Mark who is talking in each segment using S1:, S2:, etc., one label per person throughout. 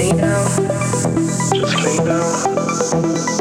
S1: clean down. Just clean down.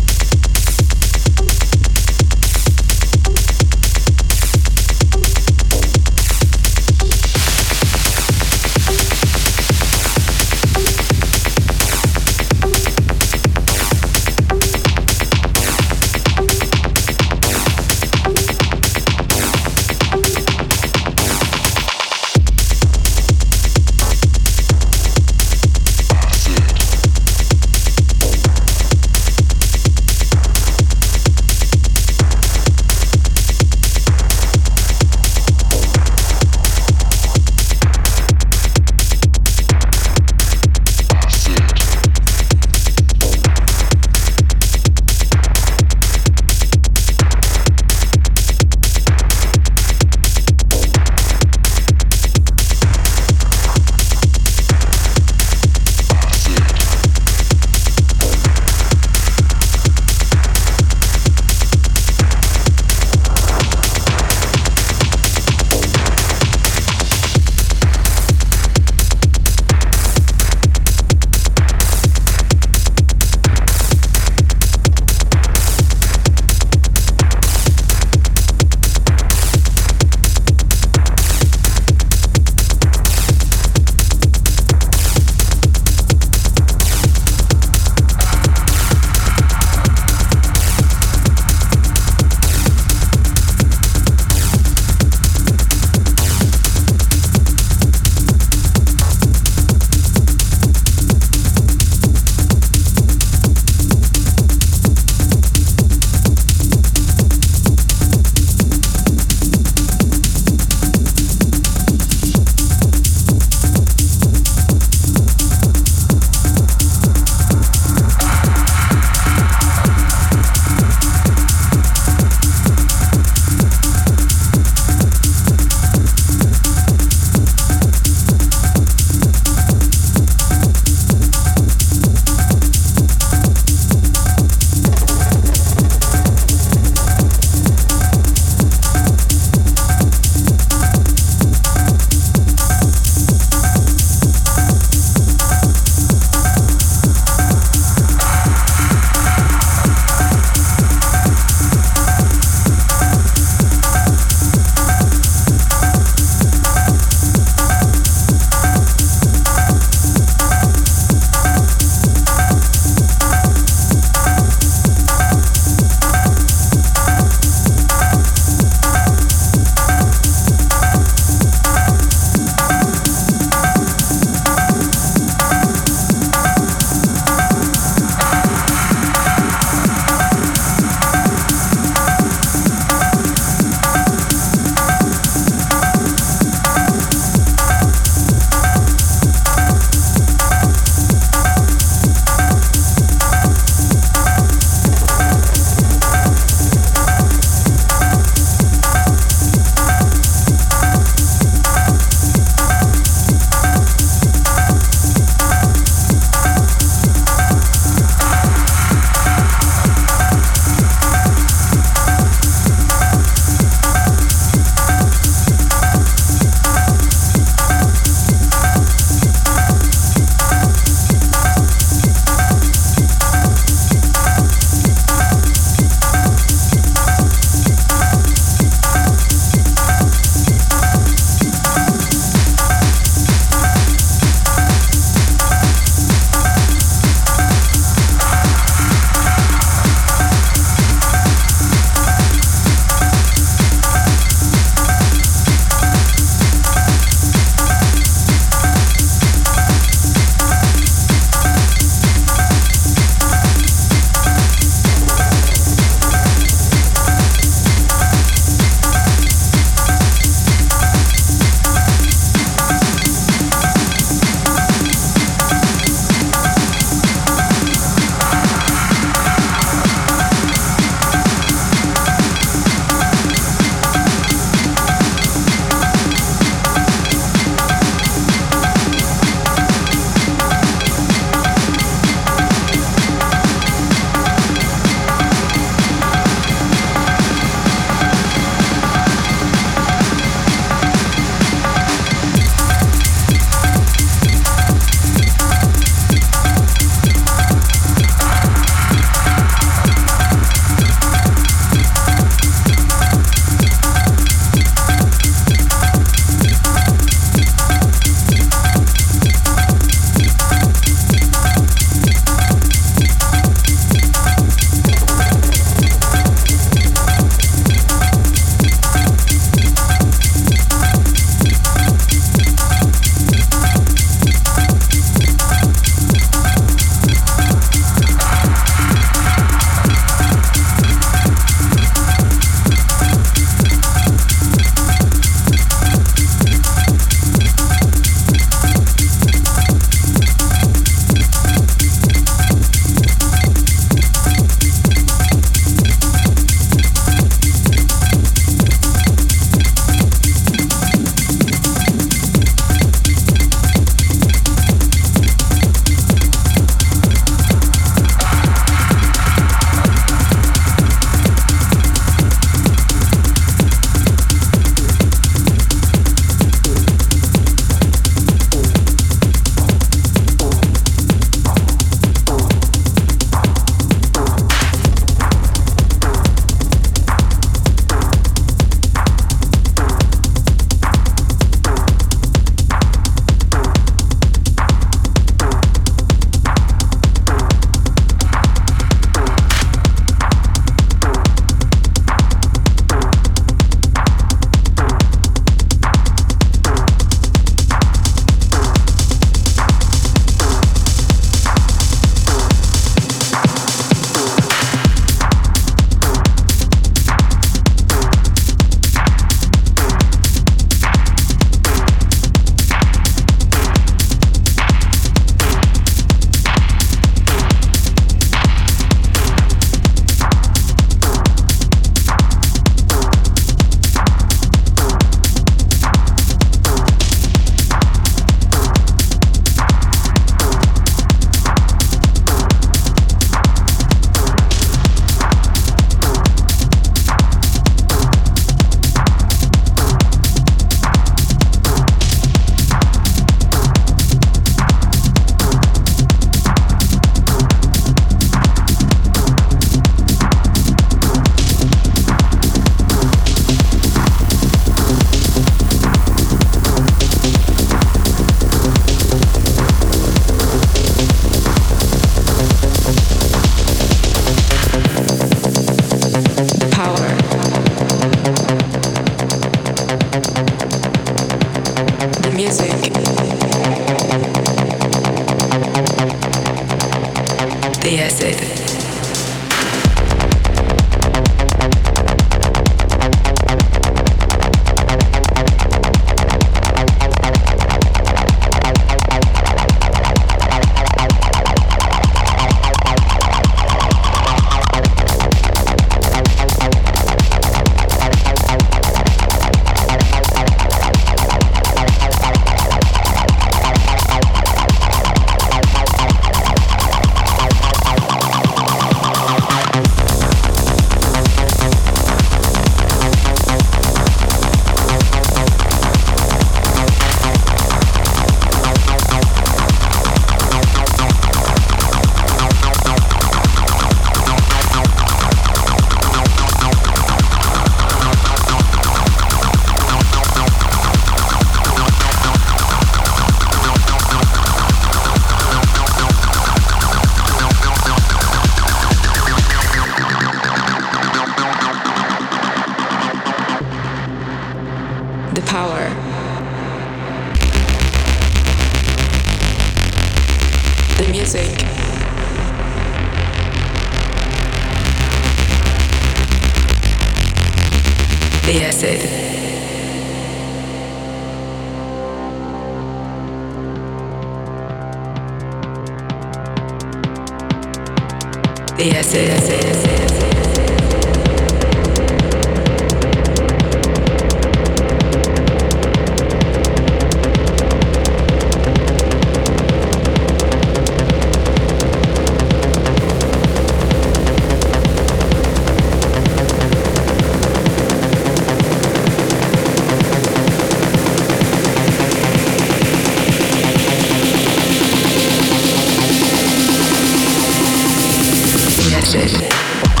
S2: magic.